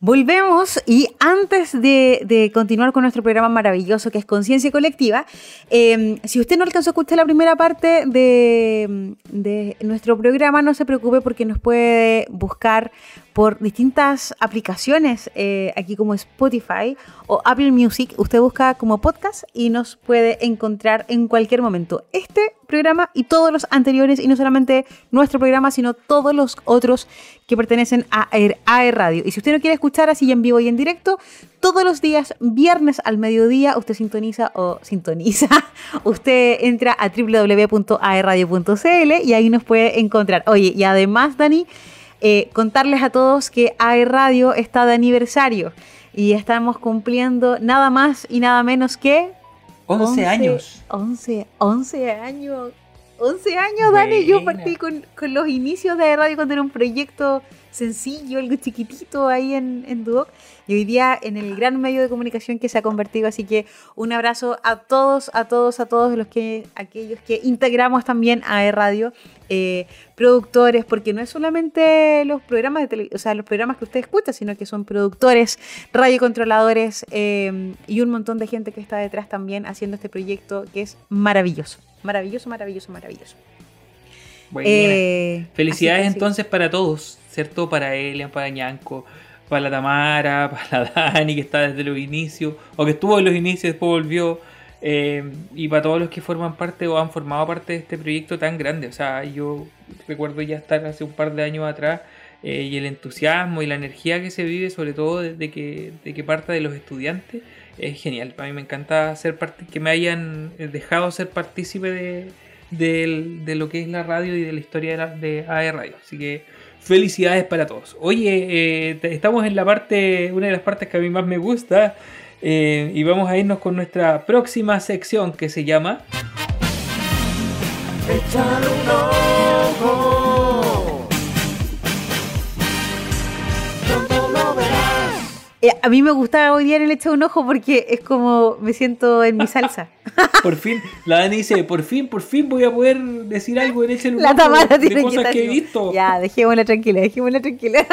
Volvemos y antes de, continuar con nuestro programa maravilloso que es Conciencia Colectiva, em, si usted no alcanzó a escuchar la primera parte de, nuestro programa, no se preocupe porque nos puede buscar por distintas aplicaciones, eh, aquí como Spotify o Apple Music. Usted busca como podcast y nos puede encontrar en cualquier momento. Este programa y todos los anteriores, y no solamente nuestro programa, sino todos los otros que pertenecen a AER, Radio. Y si usted no quiere escuchar así en vivo y en directo, todos los días, viernes al mediodía, usted sintoniza o sintoniza, usted entra a www.aerradio.cl y ahí nos puede encontrar. Oye, y además, Dani, eh, contarles a todos que AE Radio está de aniversario y estamos cumpliendo nada más y nada menos que 11, años. 11, 11 años. 11 años, Dani. Yo partí con, con, los inicios de radio cuando era un proyecto sencillo, algo chiquitito ahí en, en Duoc y hoy día en el gran medio de comunicación que se ha convertido. Así que un abrazo a todos, a todos, a todos los que, aquellos que integramos también a e Radio, eh, productores, porque no es solamente los programas de televisión, o sea, los programas que usted escucha, sino que son productores, radiocontroladores eh, y un montón de gente que está detrás también haciendo este proyecto que es maravilloso, maravilloso, maravilloso, maravilloso. Eh, Felicidades entonces para todos, ¿cierto? Para Elian, para Ñanco, para la Tamara, para la Dani que está desde los inicios, o que estuvo en los inicios después volvió, eh, y para todos los que forman parte o han formado parte de este proyecto tan grande. O sea, yo recuerdo ya estar hace un par de años atrás eh, y el entusiasmo y la energía que se vive, sobre todo desde que, de que parte de los estudiantes, es genial. A mí me encanta ser parte, que me hayan dejado ser partícipe de, de, lo que es la radio y de la historia de, la, de AE Radio. Así que Felicidades para todos. Oye, eh, estamos en la parte, una de las partes que a mí más me gusta. Eh, y vamos a irnos con nuestra próxima sección que se llama. A mí me gusta hoy día en el hecho un ojo porque es como me siento en mi salsa. por fin, la Dani dice, por fin, por fin voy a poder decir algo en ese lugar la de cosas que, he visto. Ya, dejémosla tranquila, dejémosla tranquila.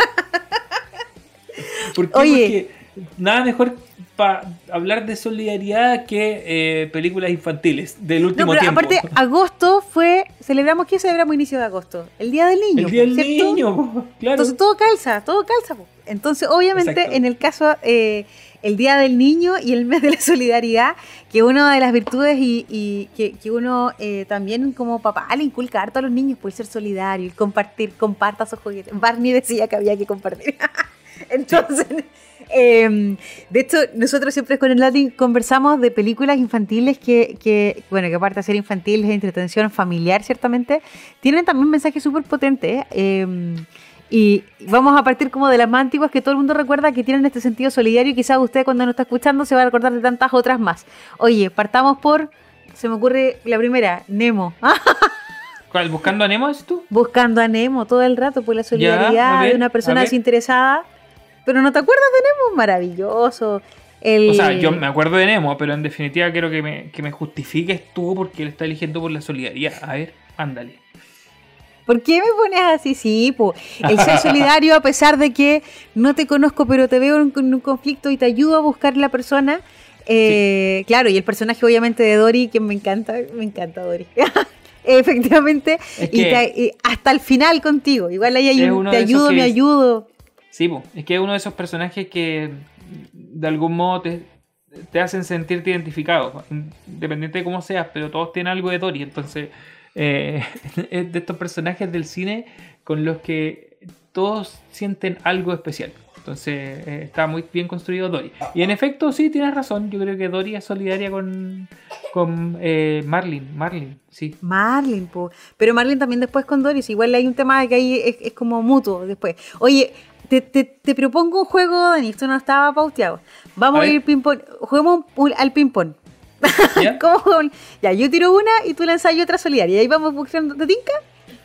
¿Por Oye, Porque nada mejor para hablar de solidaridad que eh, películas infantiles del último no, pero tiempo. Aparte, agosto fue. ¿Celebramos qué celebramos inicio de agosto? El Día del Niño. El Día del Niño, claro. Entonces todo calza, todo calza. Entonces, obviamente, en el caso. Eh, el Día del Niño y el mes de la solidaridad, que una de las virtudes y, que, uno eh, también como papá le inculca a todos los niños puede ser solidario, y compartir, comparta sus juguetes. Barney decía que había que compartir. Entonces, Em, de hecho, nosotros siempre con el Latin conversamos de películas infantiles que, bueno, que aparte de ser infantiles, de entretención familiar, ciertamente, tienen también mensajes súper potentes. Em, y vamos a partir como de las más antiguas que todo el mundo recuerda que tienen este sentido solidario y quizás usted cuando nos está escuchando se va a recordar de tantas otras más. Oye, partamos por, se me ocurre la primera, Nemo. ¿Cuál? ¿Buscando a Nemo es tú? Buscando a Nemo todo el rato por la solidaridad de una persona desinteresada pero no te acuerdas de Nemo, maravilloso. O sea, yo me acuerdo de Nemo, pero en definitiva quiero que me, que me justifiques tú porque él está eligiendo por la solidaridad. A ver, ándale. ¿Por qué me pones así? Sí, pues el ser solidario a pesar de que no te conozco, pero te veo en, un conflicto y te ayudo a buscar la persona. Eh, claro, y el personaje obviamente de Dory, que me encanta, me encanta Dory. Efectivamente, y, hasta el final contigo. Igual ahí hay un, te ayudo, me ayudo. Sí, es que es uno de esos personajes que de algún modo te, hacen sentirte identificado, independiente de cómo seas, pero todos tienen algo de Dory. Entonces, eh, es de estos personajes del cine con los que todos sienten algo especial. Entonces eh, está muy bien construido Dory. Y en efecto, sí, tienes razón. Yo creo que Dory es solidaria con, con eh, Marlin. Marlin, sí. Marlin, pero Marlin también después con Dory. Igual hay un tema que ahí es como mutuo después. Oye, te, te, propongo un juego, Dani, esto no estaba pauteado. Vamos a, ir ping-pong, juguemos al ping-pong. ¿Ya? ya, yo tiro una y tú lanzas otra solidaria. Y ahí vamos buscando de tinca.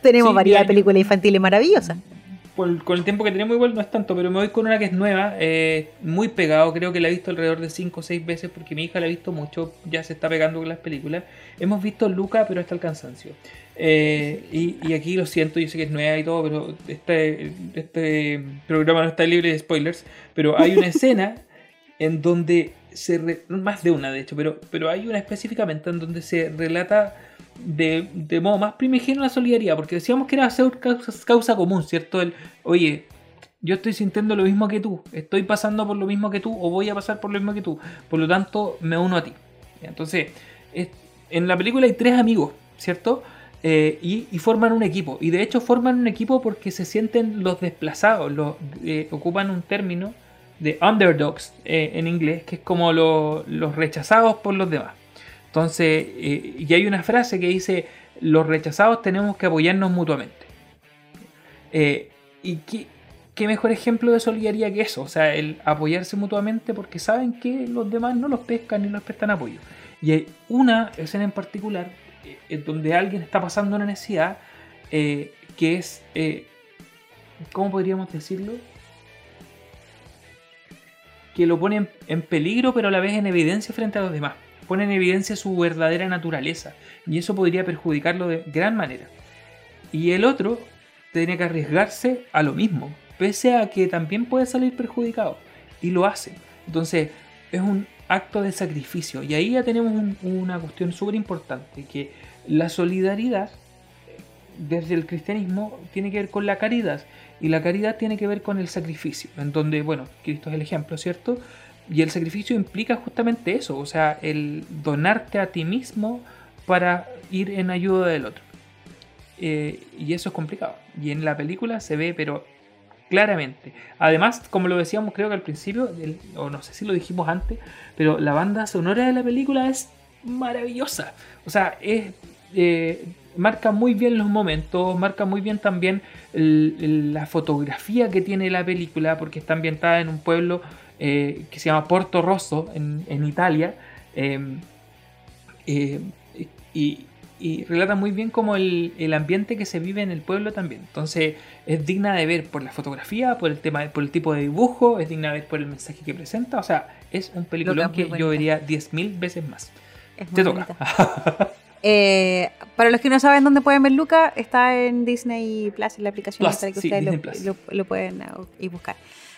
Tenemos variedad de películas infantiles maravillosas. con, el tiempo que tenemos igual no es tanto, pero me voy con una que es nueva, eh, muy pegado, creo que la he visto alrededor de 5 o 6 veces porque mi hija la ha visto mucho, ya se está pegando con las películas. Hemos visto Luca, pero hasta el cansancio. Eh, y, aquí lo siento, yo sé que es nueva y todo, pero este, este programa no está libre de spoilers, pero hay una escena en donde se... más de una de hecho, pero, pero hay una específicamente en donde se relata de, de modo más primigenio la solidaridad, porque decíamos que era hacer causa, causa común, ¿cierto? El, oye, yo estoy sintiendo lo mismo que tú, estoy pasando por lo mismo que tú o voy a pasar por lo mismo que tú, por lo tanto me uno a ti. Entonces, en la película hay tres amigos, ¿cierto? Eh, y, forman un equipo. Y de hecho forman un equipo porque se sienten los desplazados, los, eh, ocupan un término de underdogs eh, en inglés, que es como los rechazados por los demás. Entonces, y hay una frase que dice, los rechazados tenemos que apoyarnos mutuamente. Y qué, mejor ejemplo de solidaridad que eso, o sea, el apoyarse mutuamente porque saben que los demás no los pescan ni los prestan apoyo. Y hay una escena en particular donde alguien está pasando una necesidad que es, ¿cómo podríamos decirlo? Que lo pone en peligro pero a la vez en evidencia frente a los demás pone en evidencia su verdadera naturaleza y eso podría perjudicarlo de gran manera. Y el otro tiene que arriesgarse a lo mismo, pese a que también puede salir perjudicado y lo hace. Entonces es un acto de sacrificio y ahí ya tenemos una cuestión súper importante, que la solidaridad desde el cristianismo tiene que ver con la caridad y la caridad tiene que ver con el sacrificio, en donde, bueno, Cristo es el ejemplo, ¿cierto? Y el sacrificio implica justamente eso, o sea, el donarte a ti mismo para ir en ayuda del otro. Eh, y eso es complicado. Y en la película se ve, pero claramente. Además, como lo decíamos creo que al principio, o no sé si lo dijimos antes, pero la banda sonora de la película es maravillosa. O sea, es, eh, marca muy bien los momentos, marca muy bien también la fotografía que tiene la película, porque está ambientada en un pueblo eh, que se llama Porto Rosso en, Italia. Em, eh, y, relata muy bien como el, ambiente que se vive en el pueblo también. Entonces es digna de ver por la fotografía, por el tema, por el tipo de dibujo, es digna de ver por el mensaje que presenta. O sea, es un película que yo vería 10.000 veces más. Te toca. Eh, para los que no saben dónde pueden ver Luca, está en Disney Plus, en la aplicación para que ustedes lo, lo, pueden ir buscar.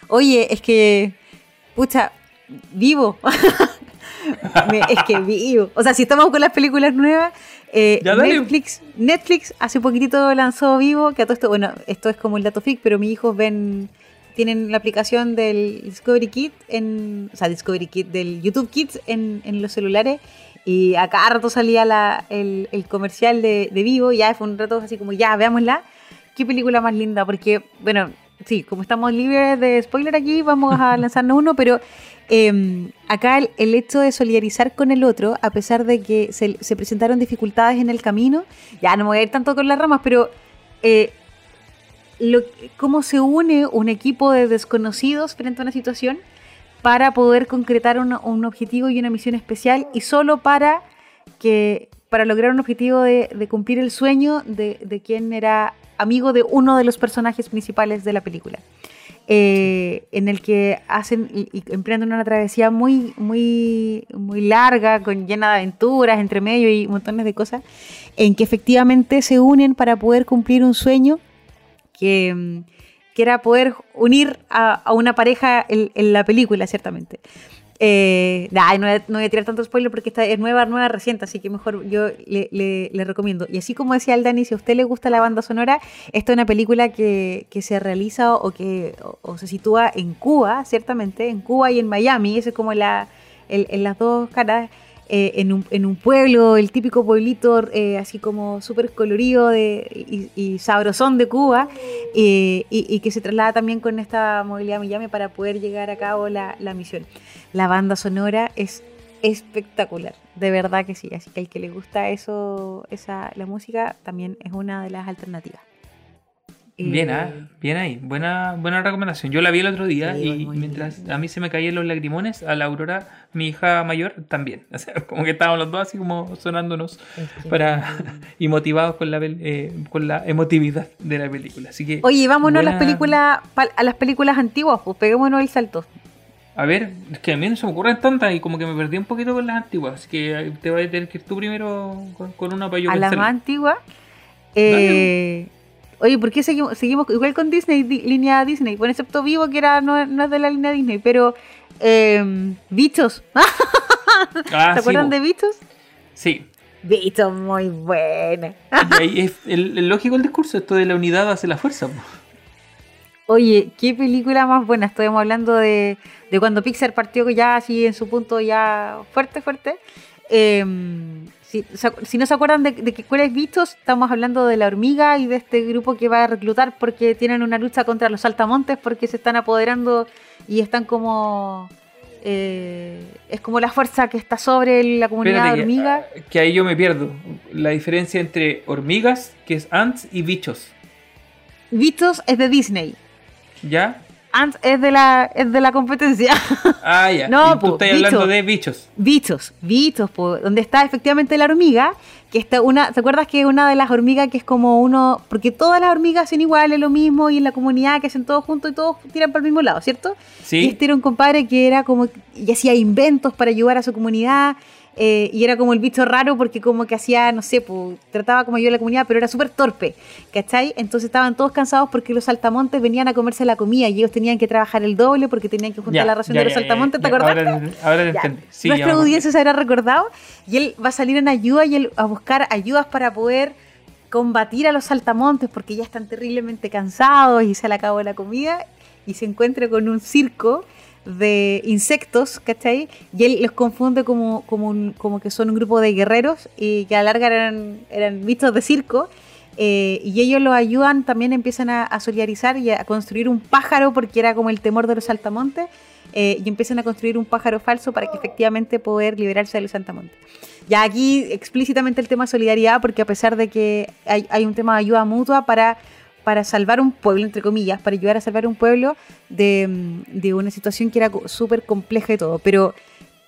Oye, es que pucha, vivo. es que vivo. O sea, si estamos con las películas nuevas, eh, Netflix, Netflix hace poquitito lanzó Vivo, que a todo esto, bueno, esto es como el dato freak, pero mis hijos ven, tienen la aplicación del Discovery Kids, en, o sea, Discovery Kids, del YouTube Kids en, los celulares, y a cada rato salía la, el, comercial de, de Vivo, y ya fue un rato así como, ya, veámosla. Qué película más linda, porque, bueno, sí, como estamos libres de spoiler aquí, vamos a lanzarnos uno, pero em, acá el, hecho de solidarizar con el otro, a pesar de que se, presentaron dificultades en el camino, ya no me voy a ir tanto con las ramas, pero eh, cómo se une un equipo de desconocidos frente a una situación para poder concretar un, objetivo y una misión especial y solo para que para lograr un objetivo de, cumplir el sueño de, de quien era amigo de uno de los personajes principales de la película. Eh, en el que hacen emprenden una travesía muy, muy, muy larga, con llena de aventuras entre medio y montones de cosas, en que efectivamente se unen para poder cumplir un sueño que, que era poder unir a, una pareja en, la película, ciertamente. Eh, no, voy a tirar tanto spoiler porque esta es nueva, nueva, reciente, así que mejor yo le, recomiendo. Y así como decía el Dani, si a usted le gusta la banda sonora, esta es una película que, se realiza o que se sitúa en Cuba, ciertamente, en Cuba y en Miami, eso es como la, en las dos caras. Eh, en, un, en, un, pueblo, el típico pueblito eh, así como súper colorido de, y, sabrosón de Cuba, eh, y, que se traslada también con esta movilidad Miami para poder llegar a cabo la, la misión. La banda sonora es espectacular, de verdad que sí, así que al que le gusta eso, esa, la música, también es una de las alternativas. Bien, Eh, ah, bien ahí. Buena, buena recomendación. Yo la vi el otro día Sí, y mientras a mí se me caían los lagrimones, a la Aurora, mi hija mayor, también. O sea, como que estábamos los dos así como sonándonos es que- para y motivados con la, eh, con la emotividad de la película. Así que, Oye, vámonos a las buena- películas a las películas antiguas, pues peguémonos el salto. A ver, es que a mí no se me ocurren tantas y como que me perdí un poquito con las antiguas. Así que eh, te vas a tener que ir tú primero con, con una para yo a las más antiguas. Eh, oye, ¿por qué seguimos, seguimos igual con Disney, di- línea Disney? Bueno, excepto Vivo, que era no, no es de la línea Disney, pero eh, Bichos. Ah, ¿Se acuerdan de Bichos? Sí. Bichos, muy buena. Y ahí es el, el lógico el discurso, esto de la unidad hace la fuerza. po. Oye, qué película más buena. Estamos hablando de, de cuando Pixar partió ya así en su punto ya fuerte, fuerte. Eh, si, no se acuerdan de, de que cuál es Bichos, estamos hablando de la hormiga y de este grupo que va a reclutar porque tienen una lucha contra los saltamontes porque se están apoderando y están como... eh, es como la fuerza que está sobre la comunidad Espérate que- hormiga. ah, Que, ahí yo me pierdo. La diferencia entre hormigas, que es ants, y bichos. Bichos es de Disney. ¿Ya? Ants es de la, es de la competencia. Ah, ya. No, y tú po, estás hablando bicho. de bichos. Bichos, bichos, po, donde está efectivamente la hormiga, que está una, ¿te acuerdas que una de las hormigas que es como uno, porque todas las hormigas son iguales, lo mismo, y en la comunidad que hacen todos juntos y todos tiran para el mismo lado, ¿cierto? Y Sí. este era un compadre que era como, y hacía inventos para ayudar a su comunidad, eh, y era como el bicho raro porque como que hacía, no sé, pues, trataba como a la comunidad, pero era súper torpe, ¿cachai? Entonces estaban todos cansados porque los saltamontes venían a comerse la comida y ellos tenían que trabajar el doble porque tenían que juntar Ya, la ración ya, de los ya, saltamontes, ¿te acordás? Ahora, ahora entendí. Sí, Nuestra audiencia se habrá recordado y él va a salir en ayuda y él a buscar ayudas para poder combatir a los saltamontes porque ya están terriblemente cansados y se le acabó la comida y se encuentra con un circo de insectos, ¿cachai? Y él los confunde como, como, un- como que son un grupo de guerreros y que a la larga eran, eran de circo. eh, y ellos los ayudan, también empiezan a, a solidarizar y a construir un pájaro porque era como el temor de los saltamontes eh, y empiezan a construir un pájaro falso para que efectivamente poder liberarse de los saltamontes. Ya aquí explícitamente el tema de solidaridad, porque a pesar de que hay, hay un tema de ayuda mutua para, para salvar un pueblo, entre comillas, para ayudar a salvar un pueblo de, de una situación que era súper compleja y todo, pero...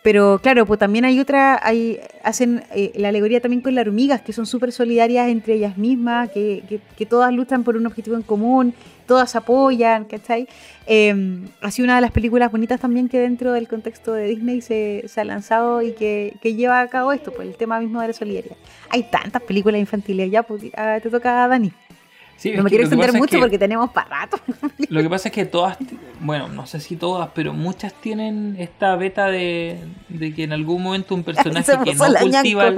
Pero claro, pues también hay otra, hay, hacen eh, la alegoría también con las hormigas, que son súper solidarias entre ellas mismas, que, que, que todas luchan por un objetivo en común, todas apoyan, ¿cachai? Eh, ha sido una de las películas bonitas también que dentro del contexto de Disney se, se ha lanzado y que, que lleva a cabo esto, pues el tema mismo de la solidaridad. Hay tantas películas infantiles, ya, pues ah, te toca a Dani. Sí, no me quiero extender es mucho que- porque tenemos para rato. Lo que pasa es que todas, bueno, no sé si todas, pero muchas tienen esta beta de, de que en algún momento un personaje que no cultiva,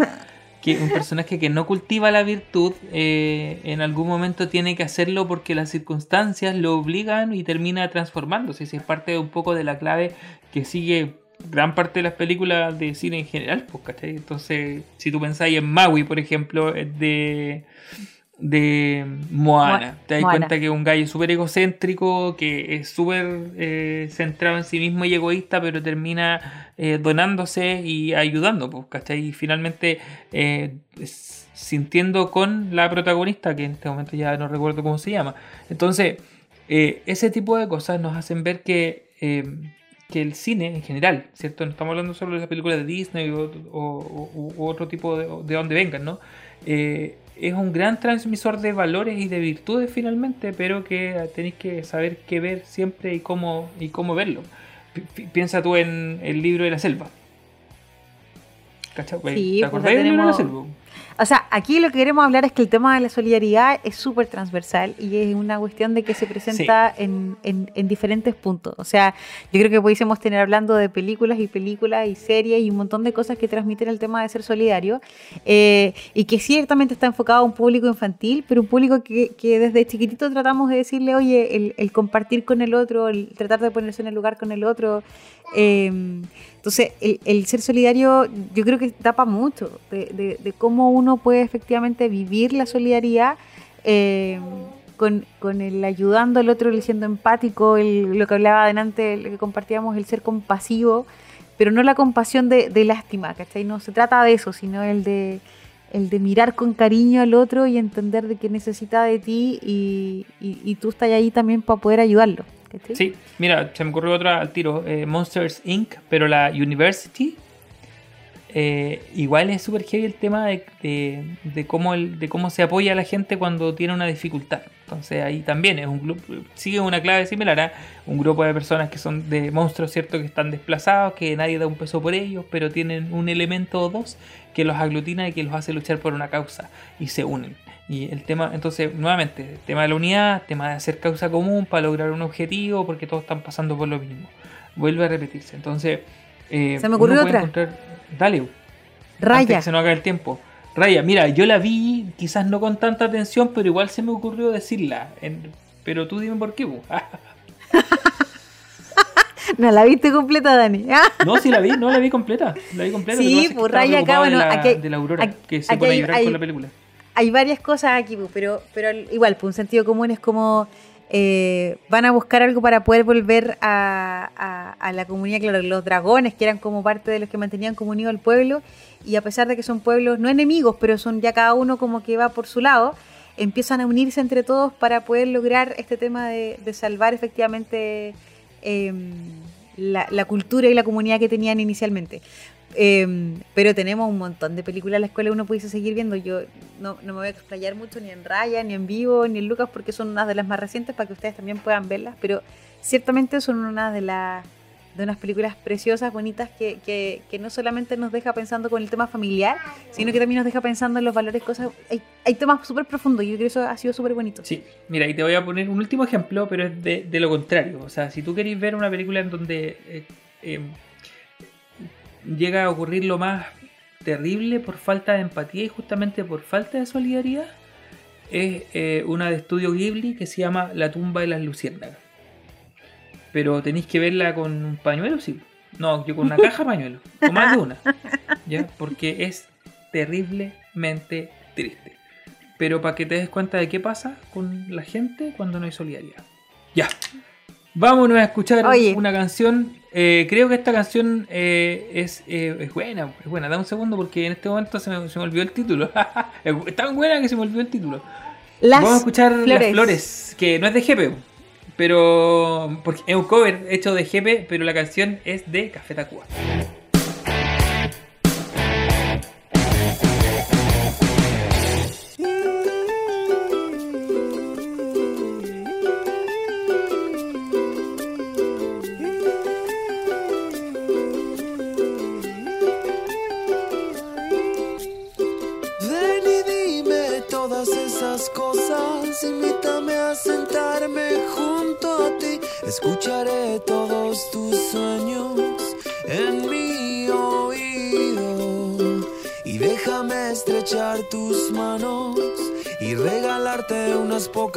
que un personaje que no cultiva la virtud, eh, en algún momento tiene que hacerlo porque las circunstancias lo obligan y termina transformándose. Esa es parte de un poco de la clave que sigue gran parte de las películas de cine en general, pues, ¿cachai? Entonces, si tú pensáis en Maui, por ejemplo, eh, de de Moana. Mo- Te das Moana. cuenta que es un gallo súper egocéntrico, que es súper eh, centrado en sí mismo y egoísta, pero termina eh, donándose y ayudando, pues, ¿cachai? Y finalmente eh, sintiendo con la protagonista, que en este momento ya no recuerdo cómo se llama. Entonces, ese tipo de cosas nos hacen ver que, que el cine en general, ¿cierto? No estamos hablando solo de las películas de Disney o, o- o- u otro tipo de, de donde vengan, ¿no? Eh, es un gran transmisor de valores y de virtudes finalmente, pero que tenéis que saber qué ver siempre y cómo, y cómo verlo. Pi- pi- piensa tú en el libro de la selva. ¿Cachai? Sí, ¿Te pues, acordás del libro de la selva? O sea, aquí lo que queremos hablar es que el tema de la solidaridad es súper transversal y es una cuestión de que se presenta en, en- en diferentes puntos. O sea, yo creo que pudiésemos tener hablando de películas y películas y series y un montón de cosas que transmiten el tema de ser solidario eh, y que ciertamente está enfocado a un público infantil, pero un público que, que desde chiquitito tratamos de decirle, oye, el, el compartir con el otro, el tratar de ponerse en el lugar con el otro. eh, entonces, el, el ser solidario yo creo que tapa mucho de, de- de cómo uno puede efectivamente vivir la solidaridad eh, con, con el ayudando al otro, el siendo empático, el- lo que hablaba adelante, lo que compartíamos, el ser compasivo, pero no la compasión de, de lástima, ¿cachai? No se trata de eso, sino el de, el de mirar con cariño al otro y entender de que necesita de ti y, y, tú estás ahí también para poder ayudarlo. Sí, mira, se me ocurrió otra al tiro, eh, Monsters Inc., pero la University. Eh, igual es súper heavy el tema de, de, cómo el, de cómo se apoya a la gente cuando tiene una dificultad. Entonces ahí también es un grupo, sigue una clave similar a un grupo de personas que son de monstruos, ¿cierto? Que están desplazados, que nadie da un peso por ellos, pero tienen un elemento o dos que los aglutina y que los hace luchar por una causa y se unen. Y el tema, entonces, nuevamente, tema de la unidad, tema de hacer causa común para lograr un objetivo, porque todos están pasando por lo mismo. Vuelve a repetirse. Entonces, eh, se me ocurrió otra. Dale. Raya. se nos haga el tiempo. Raya, mira, yo la vi, quizás no con tanta atención, pero igual se me ocurrió decirla. pero tú dime por qué. no la viste completa, Dani. no, sí la vi, no la vi completa. La vi completa. Sí, pues Raya acá, bueno, de la, aquí, de la Aurora, que se pone a llorar con la película. Hay varias cosas aquí, pues, pero, pero igual, pues un sentido común es como eh, van a buscar algo para poder volver a, la comunidad, claro, los dragones, que eran como parte de los que mantenían comunido al pueblo, y a pesar de que son pueblos no enemigos, pero son ya cada uno como que va por su lado, empiezan a unirse entre todos para poder lograr este tema de, salvar efectivamente em, la, cultura y la comunidad que tenían inicialmente. Em, pero tenemos un montón de películas en la escuela uno pudiese seguir viendo. Yo no, no, me voy a explayar mucho ni en Raya, ni en Vivo, ni en Lucas, porque son unas de las más recientes para que ustedes también puedan verlas. Pero ciertamente son una de las de unas películas preciosas, bonitas, que, que, que, no solamente nos deja pensando con el tema familiar, sino que también nos deja pensando en los valores, cosas. Hay, hay temas súper profundos y yo creo que eso ha sido súper bonito. Sí, mira, y te voy a poner un último ejemplo, pero es de, de lo contrario. O sea, si tú queréis ver una película en donde eh, em, llega a ocurrir lo más terrible por falta de empatía y justamente por falta de solidaridad es eh, una de estudio Ghibli que se llama La tumba de las luciérnagas. Pero tenéis que verla con un pañuelo, sí. No, yo con una caja pañuelo, o más de una. ¿ya? Porque es terriblemente triste. Pero para que te des cuenta de qué pasa con la gente cuando no hay solidaridad. Ya. Vámonos a escuchar una canción eh, creo que esta canción eh, es, eh, es, buena, es buena. Da un segundo porque en este momento se me, se me olvidó el título. es tan buena que se me olvidó el título. Vamos a escuchar Las Flores, que no es de Jepe, pero porque es un cover hecho de Jepe, pero la canción es de Café Tacuba.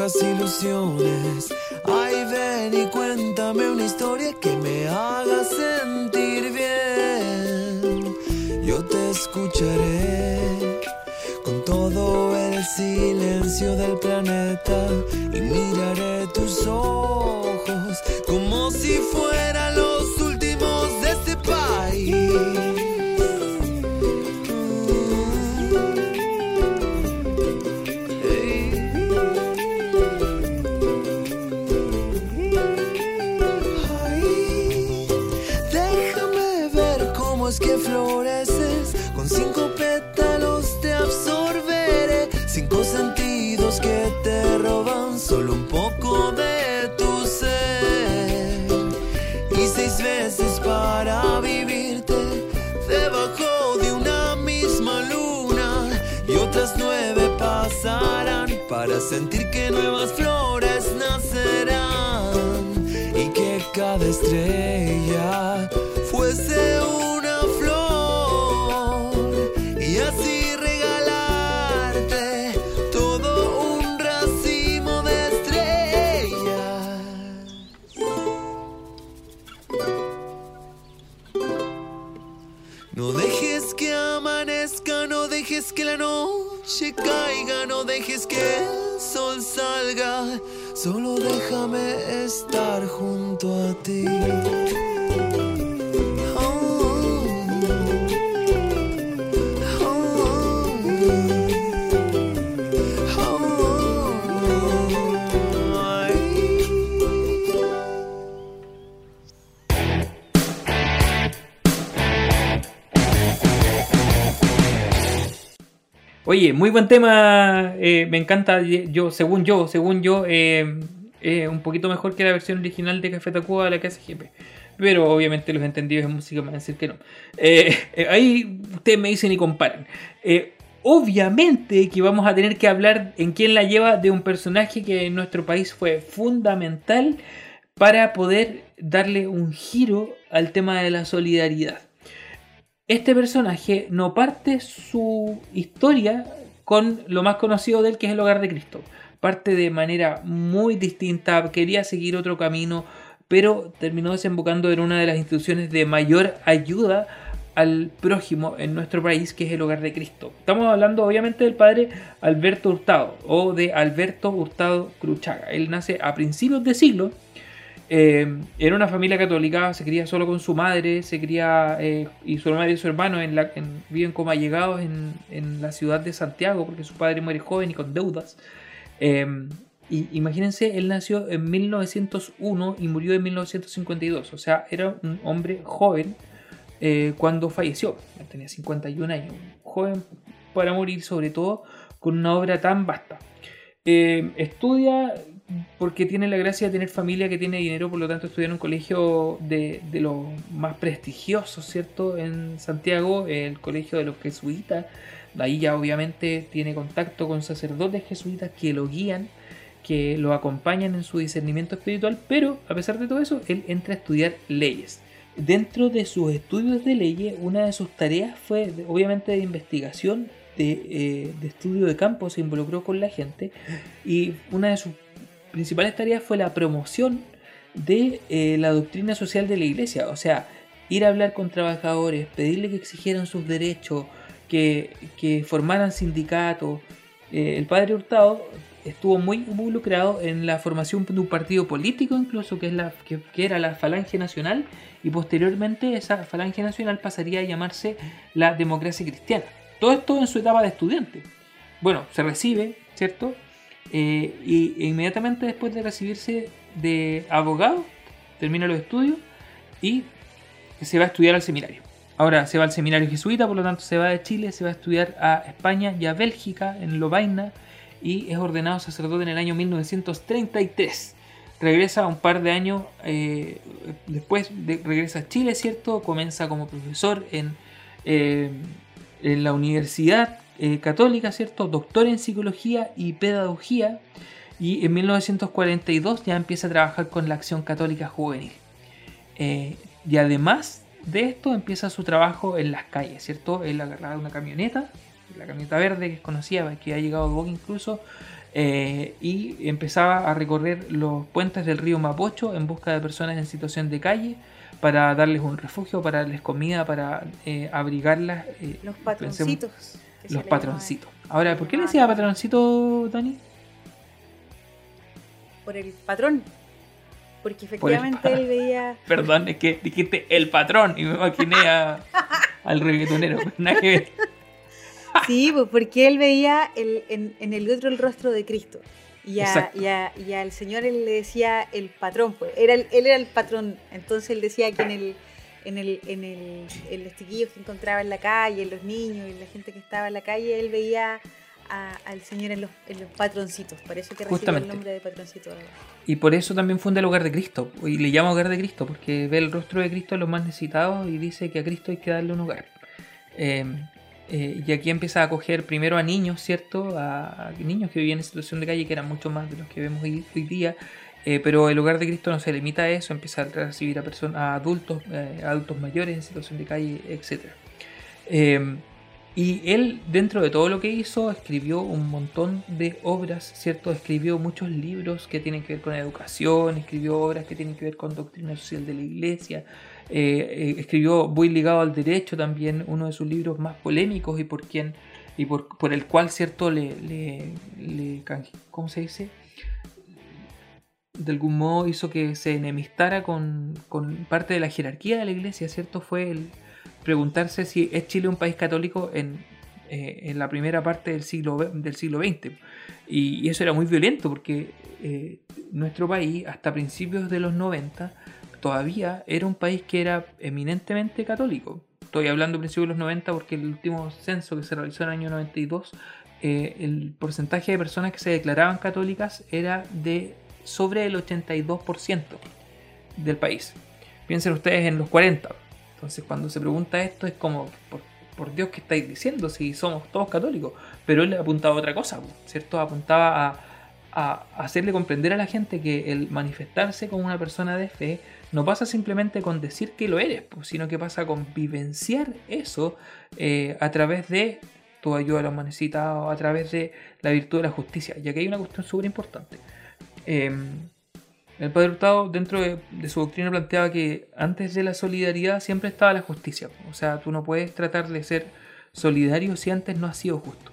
Pocas ilusiones. Ay, ven y cuéntame una historia que que floreces con cinco pétalos te absorberé, cinco sentidos que te roban solo un poco de para vivirte debajo de una misma luna y otras nueve pasarán para sentir que nuevas flores nacerán y que cada estrella déjame estar junto a ti. Oye, muy buen tema. Eh, me encanta. Yo, según yo, según yo, eh, eh, un poquito mejor que la versión original de Café Tacuba de la que. Pero obviamente los entendidos en música van a decir que no. Eh, eh, ahí ustedes me dicen y comparan. Obviamente que vamos a tener que hablar en quién la lleva de un personaje que en nuestro país fue fundamental para poder darle un giro al tema de la solidaridad. Este personaje no parte su historia con lo más conocido de él, que es el hogar de Cristo. Parte de manera muy distinta, quería seguir otro camino, pero terminó desembocando en una de las instituciones de mayor ayuda al prójimo en nuestro país, que es el hogar de Cristo. Estamos hablando obviamente del padre Alberto Hurtado o de Alberto Hurtado Cruchaga. Él nace a principios de siglo. Eh, era una familia católica, se cría solo con su madre, se cría y su madre y su hermano viven como allegados en, en la ciudad de Santiago porque su padre muere joven y con deudas. Eh, y imagínense, él nació en 1901 y murió en 1952, o sea, era un hombre joven eh, cuando falleció, tenía 51 años, joven para morir sobre todo con una obra tan vasta. Eh, estudia porque tiene la gracia de tener familia que tiene dinero, por lo tanto estudia en un colegio de, de los más prestigiosos, ¿cierto? En Santiago, el colegio de los jesuitas. Ahí ya obviamente tiene contacto con sacerdotes jesuitas que lo guían, que lo acompañan en su discernimiento espiritual, pero a pesar de todo eso, él entra a estudiar leyes. Dentro de sus estudios de leyes, una de sus tareas fue obviamente de investigación, de, eh, de estudio de campo, se involucró con la gente y una de sus principales tareas fue la promoción de eh, la doctrina social de la iglesia, o sea, ir a hablar con trabajadores, pedirle que exigieran sus derechos, que, formaran sindicatos. Eh, el padre Hurtado estuvo muy involucrado en la formación de un partido político incluso que, es la, que era la Falange Nacional y posteriormente esa Falange Nacional pasaría a llamarse la Democracia Cristiana. Todo esto en su etapa de estudiante. Bueno, se recibe, ¿cierto? Eh, y e inmediatamente después de recibirse de abogado, termina los estudios y se va a estudiar al seminario. Ahora se va al seminario jesuita, por lo tanto se va de Chile, se va a estudiar a España y a Bélgica, en Lovaina, y es ordenado sacerdote en el año 1933. Regresa un par de años eh, después, de- regresa a Chile, ¿cierto? Comienza como profesor en, eh, en la Universidad eh, Católica, ¿cierto? Doctor en psicología y pedagogía. Y en 1942 ya empieza a trabajar con la Acción Católica Juvenil. Y además de esto empieza su trabajo en las calles, ¿cierto? Él agarraba una camioneta, la camioneta verde que es conocida, que ha llegado a Boca incluso, eh, y empezaba a recorrer los puentes del río Mapocho en busca de personas en situación de calle para darles un refugio, para darles comida, para eh, abrigarlas. eh, Los patroncitos. Los patroncitos. Ahora, ¿por qué le decía patroncito, Dani? Por el patrón. Porque efectivamente él veía. Perdón, es que dijiste el patrón y me imaginé a- al reggaetonero. Sí, pues porque él veía el- en, en el otro el rostro de Cristo. Y, a- y, a- y al Señor él le decía el patrón, pues. Era el- él era el patrón. Entonces él decía que en el. En, el, en, el, en los chiquillos que encontraba en la calle, en los niños y la gente que estaba en la calle, él veía a- al Señor en los, en los patroncitos. Por eso que recibe el nombre de patroncito. Y por eso también funda el hogar de Cristo. Y le llama hogar de Cristo, porque ve el rostro de Cristo en los más necesitados y dice que a Cristo hay que darle un hogar. Eh, eh, y aquí empieza a acoger primero a niños, ¿cierto? A, a niños que vivían en situación de calle, que eran mucho más de los que vemos hoy, hoy día. Eh, pero el hogar de Cristo no se limita a eso, empieza a recibir a personas, a adultos, eh, adultos mayores en situación de calle, etc. Y él, dentro de todo lo que hizo, escribió un montón de obras, ¿cierto? Escribió muchos libros que tienen que ver con educación, escribió obras que tienen que ver con doctrina social de la iglesia, eh, eh, escribió muy ligado al derecho también, uno de sus libros más polémicos y por quien y por, por el cual, ¿cierto? Le, le, le ¿cómo se dice? de algún modo hizo que se enemistara con, con parte de la jerarquía de la iglesia, ¿cierto? Fue el preguntarse si es Chile un país católico en, eh, en la primera parte del siglo, del siglo XX. Y, y eso era muy violento porque eh, nuestro país, hasta principios de los 90, todavía era un país que era eminentemente católico. estoy hablando de principios de los 90 porque el último censo que se realizó en el año 92, eh, el porcentaje de personas que se declaraban católicas era de sobre el 82% del país. Piensen ustedes en los 40. Entonces cuando se pregunta esto es como, por, Dios, ¿qué estáis diciendo si somos todos católicos? Pero él apuntaba a otra cosa, ¿cierto? Apuntaba a, hacerle comprender a la gente que el manifestarse como una persona de fe no pasa simplemente con decir que lo eres, sino que pasa con vivenciar eso eh, a través de tu ayuda a los necesitados, a través de la virtud de la justicia. Y aquí hay una cuestión súper importante. Em, el Padre Hurtado, dentro de, su doctrina, planteaba que antes de la solidaridad siempre estaba la justicia. O sea, tú no puedes tratar de ser solidario si antes no has sido justo.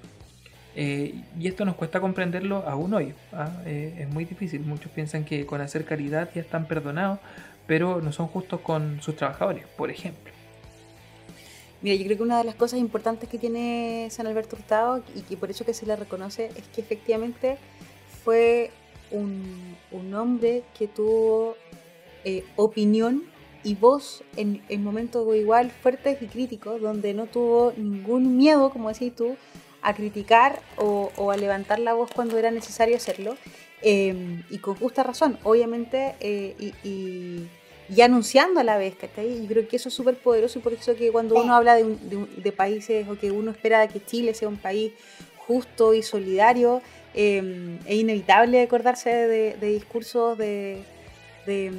Eh, y esto nos cuesta comprenderlo aún hoy. ¿ah? Eh, es muy difícil. Muchos piensan que con hacer caridad ya están perdonados, pero no son justos con sus trabajadores, por ejemplo. Mira, yo creo que una de las cosas importantes que tiene San Alberto Hurtado y que por eso que se le reconoce es que efectivamente fue un, un hombre que tuvo eh, opinión y voz en, en, momentos igual fuertes y críticos, donde no tuvo ningún miedo, como decís tú, a criticar o, o a levantar la voz cuando era necesario hacerlo. Eh, y con justa razón, obviamente, eh, y, y, y, anunciando a la vez, ¿cachai? Yo creo que eso es súper poderoso y por eso que cuando uno habla de, un, de, de, países o que uno espera que Chile sea un país justo y solidario, eh, es inevitable acordarse de, de discursos de, de,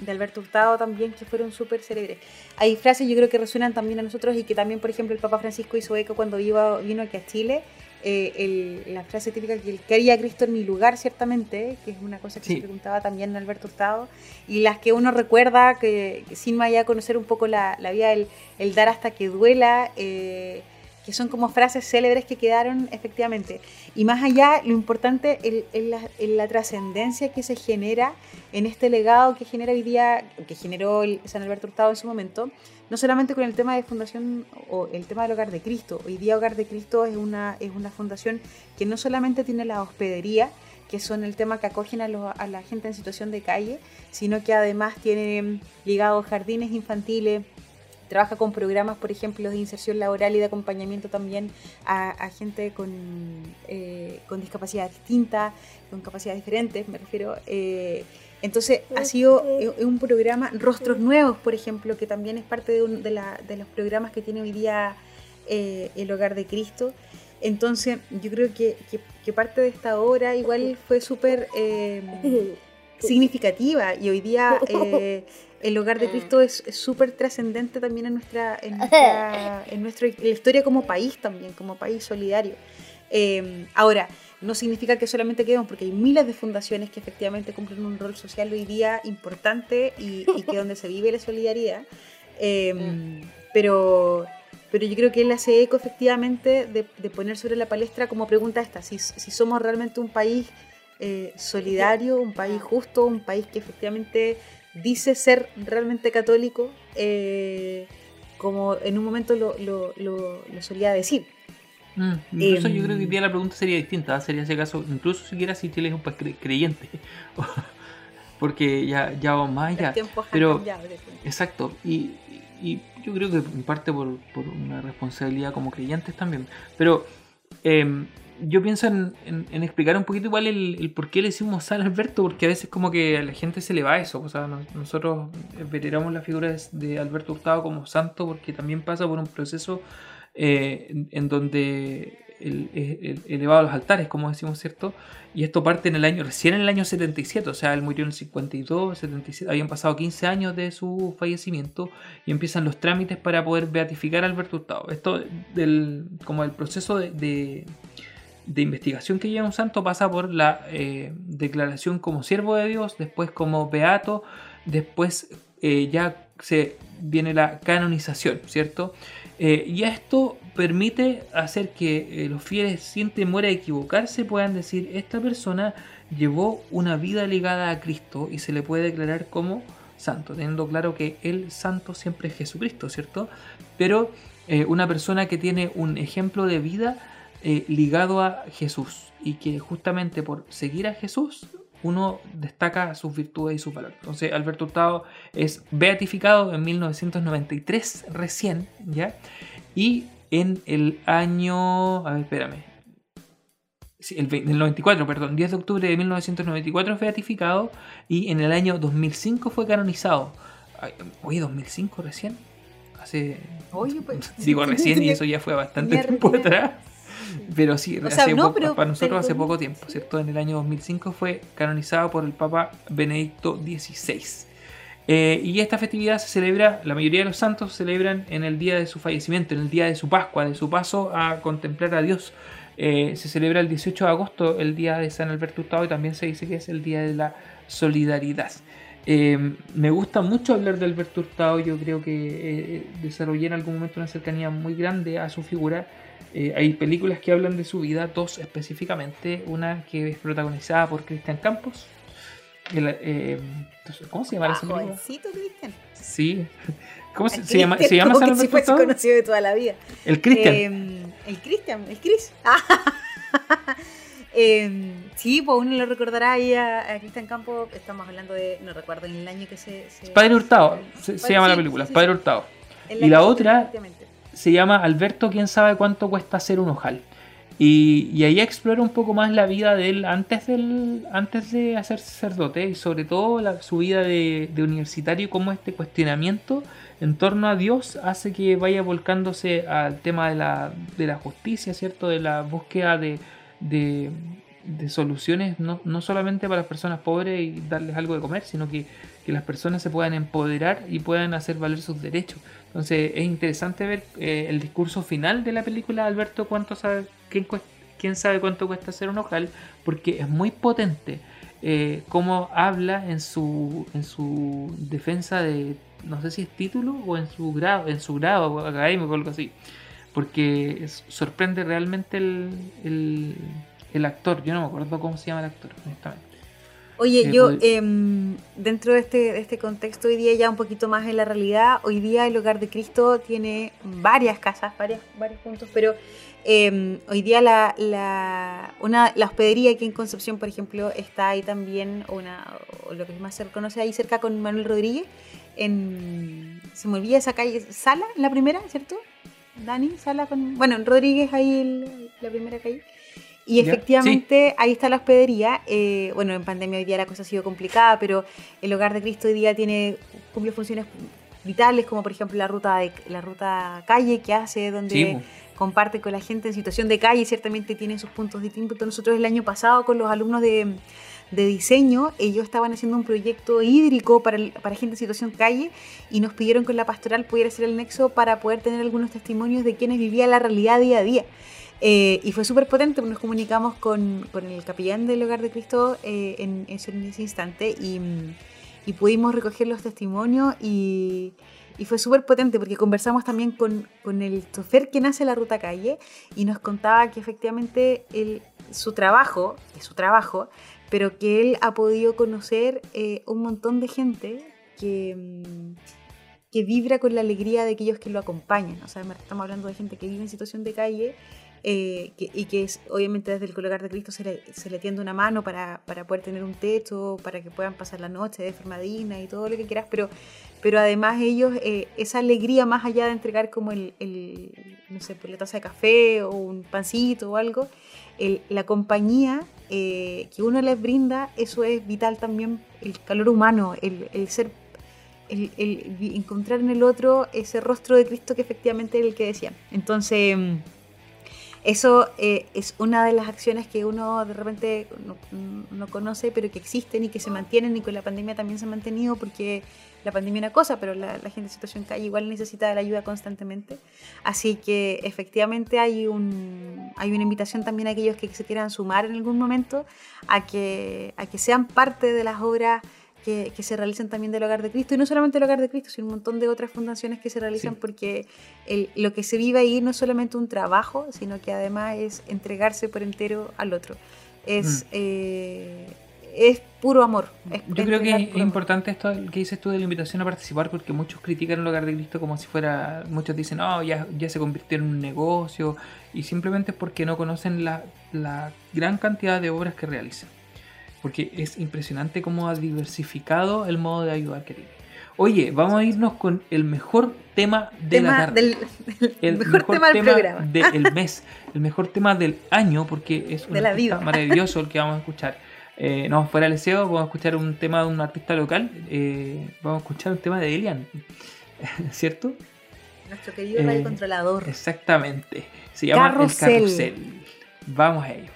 de, Alberto Hurtado también que fueron súper célebres. Hay frases yo creo que resuenan también a nosotros y que también, por ejemplo, el Papa Francisco hizo eco cuando iba, vino aquí a Chile. Eh, el, la frase típica que él quería Cristo en mi lugar, ciertamente, que es una cosa que sí. se preguntaba también Alberto Hurtado, y las que uno recuerda que, que sin más allá conocer un poco la, la vida, el, el dar hasta que duela, eh, que son como frases célebres que quedaron efectivamente. Y más allá, lo importante es la, la trascendencia que se genera en este legado que genera hoy día, que generó el San Alberto Hurtado en su momento, no solamente con el tema de fundación o el tema del Hogar de Cristo. Hoy día Hogar de Cristo es una, es una fundación que no solamente tiene la hospedería, que son el tema que acogen a, lo, a la gente en situación de calle, sino que además tiene ligados jardines infantiles, trabaja con programas, por ejemplo, de inserción laboral y de acompañamiento también a, a gente con, eh, con discapacidad distinta, con capacidades diferentes, me refiero. Eh, entonces ha sido un programa, Rostros Nuevos, por ejemplo, que también es parte de, un, de, la, de los programas que tiene hoy día eh, el Hogar de Cristo. Entonces yo creo que, que, que parte de esta obra igual fue súper significativa y hoy día el hogar de Cristo es súper trascendente también en nuestra, en nuestra, en nuestra en la historia como país también, como país solidario. Eh, ahora, no significa que solamente quedemos, porque hay miles de fundaciones que efectivamente cumplen un rol social hoy día importante y, y que donde se vive la solidaridad. Eh, pero, pero yo creo que él hace eco efectivamente de, de, poner sobre la palestra como pregunta esta, si, si somos realmente un país eh, solidario, un país justo, un país que efectivamente dice ser realmente católico, eh, como en un momento lo, lo, lo, lo solía decir. Mm, incluso eh, yo creo que hoy día la pregunta sería distinta, sería ese caso, incluso siquiera si Chile es un país creyente, porque ya, ya vamos más allá. Pero, exacto, y, y, yo creo que en parte por, por una responsabilidad como creyentes también, pero... Eh, yo pienso en, en, explicar un poquito igual el, por qué le decimos San Alberto, porque a veces como que a la gente se le va eso, o sea, nosotros veneramos la figura de, Alberto Hurtado como santo porque también pasa por un proceso eh, en, donde el, el, elevado a los altares, como decimos, ¿cierto? Y esto parte en el año, recién en el año 77, o sea, él murió en el 52, 77, habían pasado 15 años de su fallecimiento y empiezan los trámites para poder beatificar a Alberto Hurtado. Esto del, como el proceso de de investigación que lleva un santo pasa por la eh, declaración como siervo de Dios, después como beato, después eh, ya se viene la canonización, ¿cierto? Eh, y esto permite hacer que los fieles, sin temor a equivocarse, puedan decir, esta persona llevó una vida ligada a Cristo y se le puede declarar como santo, teniendo claro que el santo siempre es Jesucristo, ¿cierto? Pero una persona que tiene un ejemplo de vida eh, ligado a Jesús y que justamente por seguir a Jesús uno destaca sus virtudes y sus valores. Entonces, Alberto Hurtado es beatificado en 1993 recién, ¿ya? Y en el año... A ver, espérame. Sí, el, el 94, perdón, 10 de octubre de 1994 es beatificado y en el año 2005 fue canonizado. Oye, 2005 recién. Hace... Oye, pues, Digo recién y eso ya fue bastante tiempo atrás. Pero sí, O sea, hace no, poco- pero- para nosotros pero hace poco 2005. tiempo, ¿cierto? En el año 2005 fue canonizado por el Papa Benedicto XVI. Eh, y esta festividad se celebra, la mayoría de los santos celebran en el día de su fallecimiento, en el día de su Pascua, de su paso a contemplar a Dios. Eh, se celebra el 18 de agosto, el día de San Alberto Hurtado, y también se dice que es el día de la solidaridad. Eh, me gusta mucho hablar de Alberto Hurtado, yo creo que desarrollé en algún momento una cercanía muy grande a su figura. Eh, hay películas que hablan de su vida, dos específicamente, una que es protagonizada por Cristian Campos. El, eh, ¿Cómo se llama Ah, esa película? jovencito, Cristian. Sí. ¿Cómo se, llama? ¿Se llama San que si fuese conocido de toda la vida. El Cristian. Eh, el Cristian, el Chris. Ah. Eh, sí, pues uno lo recordará ahí a, a Cristian Campo. Estamos hablando de, no recuerdo en el año que se. se- Padre Hurtado, se, llama la película, sí, sí, Padre. Hurtado. y la otra-. Se llama Alberto, quién sabe cuánto cuesta hacer un ojal. Y, y ahí explora un poco más la vida de él antes, del, antes de hacer sacerdote y sobre todo la- su vida de, de universitario y cómo este cuestionamiento en torno a Dios hace que vaya volcándose al tema de la, de la justicia, ¿cierto? De la búsqueda de, de, de soluciones no, no solamente para las personas pobres y darles algo de comer, sino que, que las personas se puedan empoderar y puedan hacer valer sus derechos. Entonces es interesante ver eh, el discurso final de la película de Alberto cuánto sabe, quién, sabe cuánto cuesta hacer un ojal, porque es muy potente eh, cómo habla en su, en su defensa de, no sé si es título o en su grado, en su grado académico o algo así, porque sorprende realmente el, el actor, yo no me acuerdo cómo se llama el actor, honestamente. Oye, Eh, yo em, dentro de este, de este contexto hoy día ya un poquito más en la realidad, hoy día el Hogar de Cristo tiene varias casas, varias, varios puntos, pero em, hoy día la, la, una, la hospedería aquí en Concepción, por ejemplo, está ahí también, una, o lo que más se conoce ahí cerca con Manuel Rodríguez, en, se me olvida esa calle, Sala, la primera, ¿cierto? Dani, Sala con, bueno, en Rodríguez ahí el- la primera calle. Y efectivamente ahí está la hospedería. eh, bueno, en pandemia hoy día la cosa ha sido complicada, pero el Hogar de Cristo hoy día tiene cumple funciones vitales, como por ejemplo la ruta de, la ruta calle que hace, donde Sí, comparte con la gente en situación de calle, ciertamente tiene sus puntos distintos. Nosotros el año pasado con los alumnos de, de diseño, ellos estaban haciendo un proyecto hídrico para, el- para gente en situación calle y nos pidieron con la pastoral pudiera ser el nexo para poder tener algunos testimonios de quienes vivían la realidad día a día. Eh, y fue súper potente, porque nos comunicamos con, con el capellán del Hogar de Cristo eh, en, en ese- instante y, y pudimos recoger los testimonios y, y fue súper potente porque conversamos también con, con el chofer que nace la ruta calle y nos contaba que efectivamente él, su trabajo, es su trabajo, pero que él ha podido conocer eh, un montón de gente que, mm, que vibra con la alegría de aquellos que lo acompañan. O sea, estamos hablando de gente que vive en situación de calle eh, que- y que es, obviamente desde el colocar de Cristo se le, se le tiende una mano para, para poder tener un techo, para que puedan pasar la noche de forma digna y todo lo que quieras, pero, pero además ellos, eh, esa alegría más allá de entregar como el, el, no sé, pues la taza de café o un pancito o algo, el- la compañía eh, que uno les brinda, eso es vital también, el calor humano, el, el ser el, el encontrar en el otro ese rostro de Cristo que efectivamente era el que decía. Entonces, mm, eso eh, es una de las acciones que uno de repente no, no conoce, pero que existen y que se mantienen y con la pandemia también se han mantenido porque la pandemia es una cosa, pero la, la gente en situación calle igual necesita de la ayuda constantemente. Así que efectivamente hay, un, hay una invitación también a aquellos que se quieran sumar en algún momento a que, a que sean parte de las obras que, que se realizan también del Hogar de Cristo, y no solamente el Hogar de Cristo, sino un montón de otras fundaciones que se realizan Sí. porque el- lo que se vive ahí no es solamente un trabajo, sino que además es entregarse por entero al otro. Es, Mm. eh, es puro amor. es Yo creo que es amor. importante esto que dices tú de la invitación a participar porque muchos critican el hogar de Cristo como si fuera, muchos dicen, oh, ya, ya se convirtió en un negocio y simplemente es porque no conocen la, la gran cantidad de obras que realizan. Porque es impresionante cómo ha diversificado el modo de ayudar que tiene. Oye, vamos a irnos con el mejor tema de Tema la tarde. del, el mejor, tema del programa. del mes, el mejor tema del año, porque es un artista maravilloso el que vamos a escuchar. Eh, no, fuera del SEO, vamos a escuchar un tema de un artista local. eh, vamos a escuchar un tema de Elian, ¿cierto? Nuestro querido Eh, radiocontrolador. Exactamente. Se llama Carrusel. El Carrusel. Vamos a ello.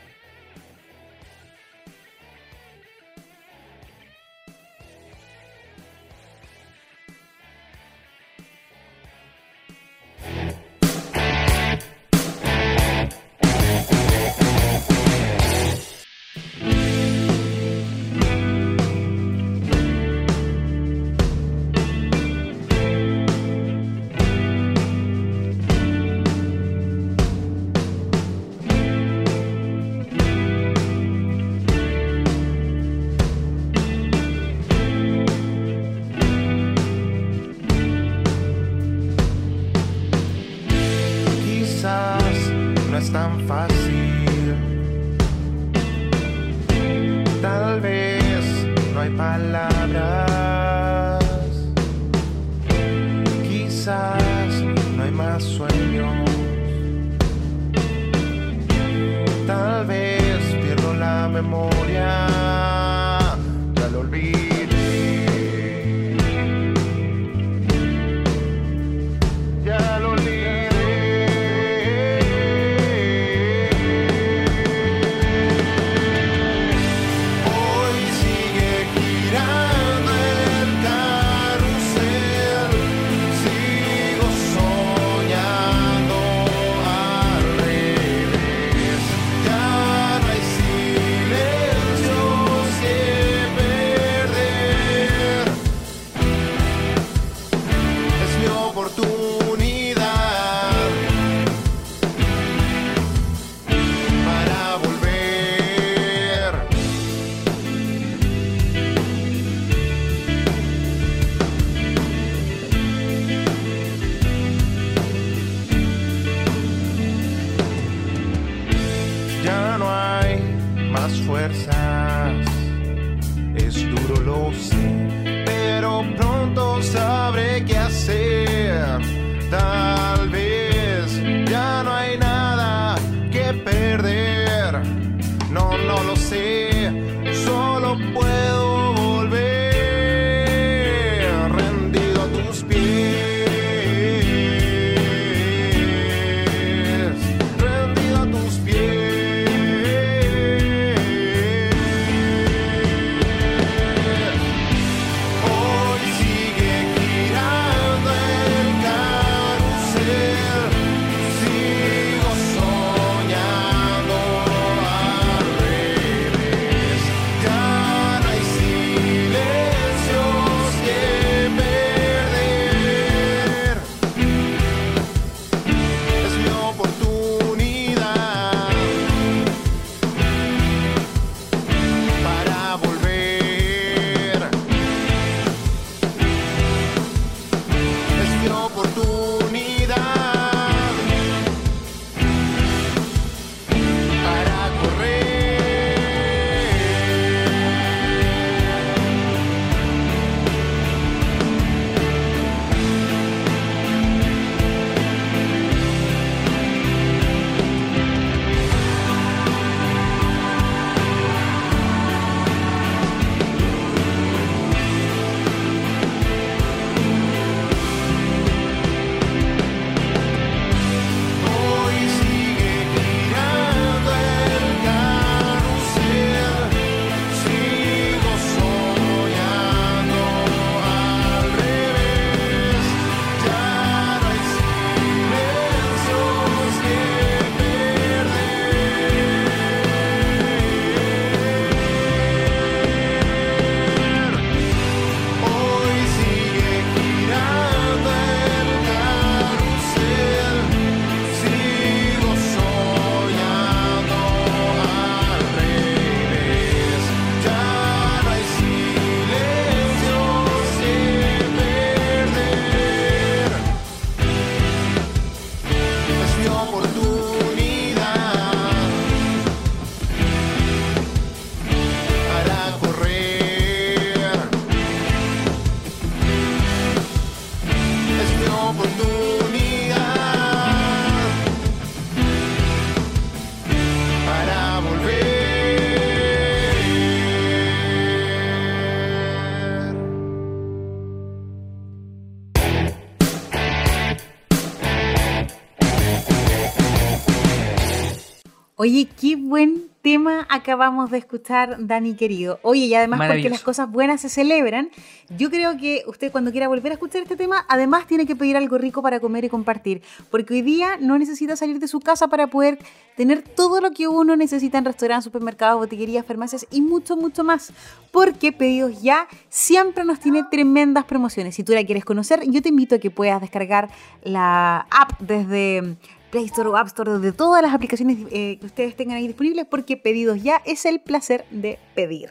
Oye, qué buen tema acabamos de escuchar, Dani querido. Oye, y además porque las cosas buenas se celebran, yo creo que usted cuando quiera volver a escuchar este tema, además tiene que pedir algo rico para comer y compartir, porque hoy día no necesita salir de su casa para poder tener todo lo que uno necesita en restaurantes, supermercados, botiquerías, farmacias y mucho, mucho más, porque Pedidos Ya siempre nos tiene tremendas promociones. Si tú la quieres conocer, yo te invito a que puedas descargar la app desde Play Store o App Store, de todas las aplicaciones eh, que ustedes tengan ahí disponibles, porque pedidos ya es el placer de pedir.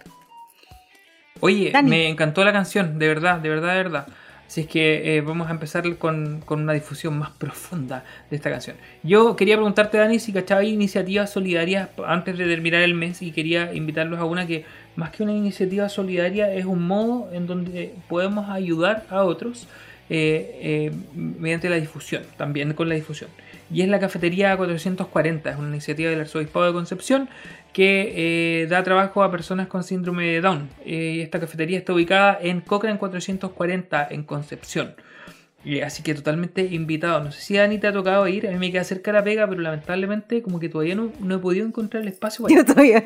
Oye, Dani. me encantó la canción, de verdad, de verdad, de verdad. Así es que eh, vamos a empezar con, con una difusión más profunda de esta canción. Yo quería preguntarte, Dani, si cachabas iniciativas solidarias antes de terminar el mes y quería invitarlos a una que, más que una iniciativa solidaria, es un modo en donde podemos ayudar a otros eh, eh, mediante la difusión, también con la difusión. Y es la Cafetería 440, es una iniciativa del Arzobispado de Concepción que eh, da trabajo a personas con síndrome de Down. Esta cafetería está ubicada en Cochrane 440 en Concepción. Así que totalmente invitado. No sé si a Dani te ha tocado ir, a mí me queda cerca la pega, pero lamentablemente como que todavía no, no he podido encontrar el espacio. para. Yo todavía.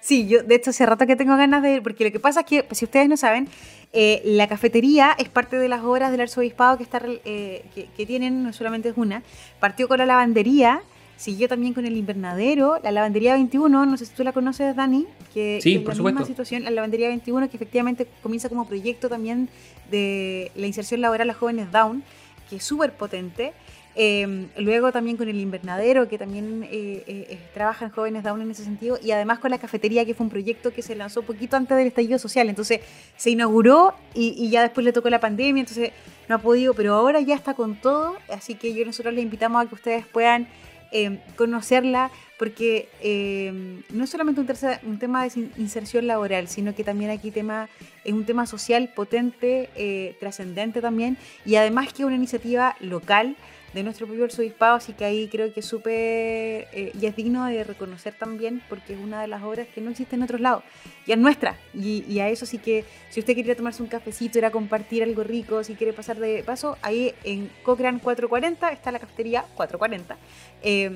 Sí, yo de hecho hace rato que tengo ganas de ir, porque lo que pasa es que, pues, si ustedes no saben, eh, la cafetería es parte de las obras del arzobispado que, está, eh, que, que tienen, no solamente es una. Partió con la lavandería, siguió también con el invernadero, la lavandería 21, no sé si tú la conoces, Dani, que, Sí, que es por la supuesto. misma situación, la lavandería 21, que efectivamente comienza como proyecto también de la inserción laboral a jóvenes Down, que es súper potente. Eh, luego también con el invernadero, que también eh, eh, trabajan jóvenes Down en ese sentido, y además con la cafetería, que fue un proyecto que se lanzó poquito antes del estallido social. Entonces se inauguró y, y ya después le tocó la pandemia, entonces no ha podido, pero ahora ya está con todo, así que yo nosotros les invitamos a que ustedes puedan eh, conocerla, porque eh, no es solamente un, tercer- un tema de inserción laboral, sino que también aquí tema, es un tema social potente, eh, trascendente también, y además que es una iniciativa local de nuestro propio arzobispado, así que ahí creo que es súper, eh, y es digno de reconocer también, porque es una de las obras que no existe en otros lados, y es nuestra, y, a eso sí que, si usted quiere tomarse un cafecito, ir a compartir algo rico, si quiere pasar de paso, ahí en Cochrane 440 está la cafetería 440, eh,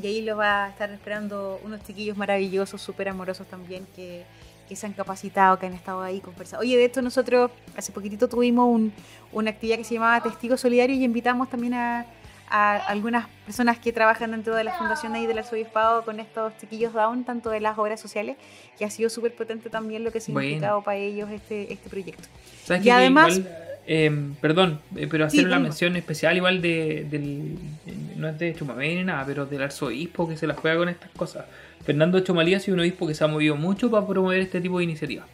y ahí los va a estar esperando unos chiquillos maravillosos, súper amorosos también, que, que se han capacitado, que han estado ahí conversando. Oye, de hecho nosotros hace poquitito tuvimos un- una actividad que se llamaba Testigos Solidarios y invitamos también a, a algunas personas que trabajan dentro de la fundación ahí del arzobispado con estos chiquillos down, tanto de las obras sociales, que ha sido súper potente también lo que ha Bueno. significado para ellos este, este proyecto. ¿Sabes Y? Que además- igual, eh, perdón, eh, pero hacer Sí, una mención especial igual de, del, no es de Chumamé ni nada, pero del arzobispo que se la juega con estas cosas. Fernando Chomalí ha sido un obispo que se ha movido mucho para promover este tipo de iniciativas.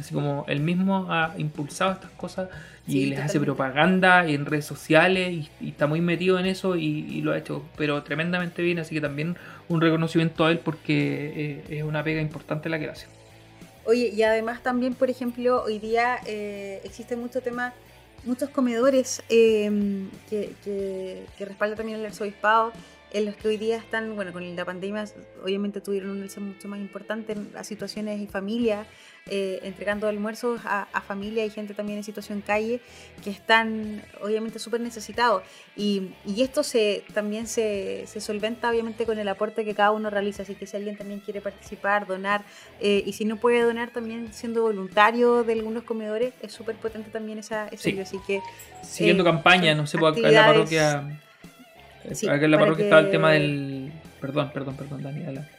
Así como él mismo ha impulsado estas cosas y Sí, les hace propaganda en redes sociales y, y está muy metido en eso y, y lo ha hecho pero tremendamente bien. Así que también un reconocimiento a él porque eh, es una pega importante la que él hace. Oye, y además también, por ejemplo, hoy día eh, existe mucho tema, muchos comedores eh, que, que, que respalda también el arzobispado, en los que hoy día están, bueno, con la pandemia obviamente tuvieron un alza mucho más importante en las situaciones y familias, eh, entregando almuerzos a, a familia y gente también en situación calle que están obviamente súper necesitados. Y, y esto se, también se, se solventa obviamente con el aporte que cada uno realiza, así que si alguien también quiere participar, donar, eh, y si no puede donar también siendo voluntario de algunos comedores, es súper potente también esa, esa Sí. Así que Siguiendo Eh, campaña, no sé, porque acá en la parroquia. Sí, acá en la parroquia estaba el que- tema del. Perdón, perdón, perdón, Dani, adelante.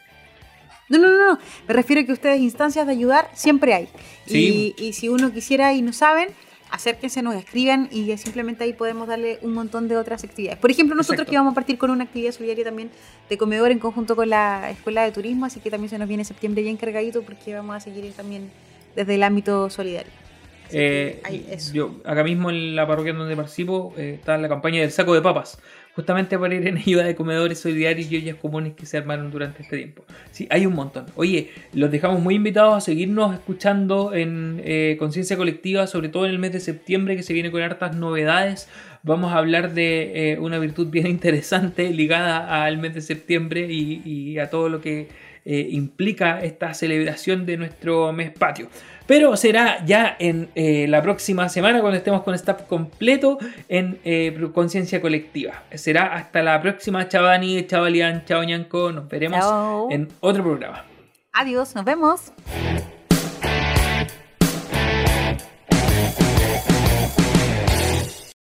No, no, no, no. Me refiero a que ustedes instancias de ayudar siempre hay. Sí. Y, y si uno quisiera y no saben, acérquense, nos escriban y simplemente ahí podemos darle un montón de otras actividades. Por ejemplo, nosotros Exacto. que vamos a partir con una actividad solidaria también de comedor en conjunto con la Escuela de Turismo, así que también se nos viene septiembre bien cargadito porque vamos a seguir también desde el ámbito solidario. Que Eh, yo, acá mismo en la parroquia donde participo, eh, está la campaña del saco de papas, justamente para ir en ayuda de comedores solidarios y ollas comunes que se armaron durante este tiempo. Sí, hay un montón. Oye, los dejamos muy invitados a seguirnos escuchando en eh, Conciencia Colectiva, sobre todo en el mes de septiembre, que se viene con hartas novedades. Vamos a hablar de eh, una virtud bien interesante ligada al mes de septiembre y, a todo lo que eh, implica esta celebración de nuestro mes patio. Pero será ya en eh, la próxima semana cuando estemos con staff completo en eh, Conciencia Colectiva. Será hasta la próxima. Chao Dani, chao Ñanco. Nos veremos Chao. en otro programa. Adiós, nos vemos.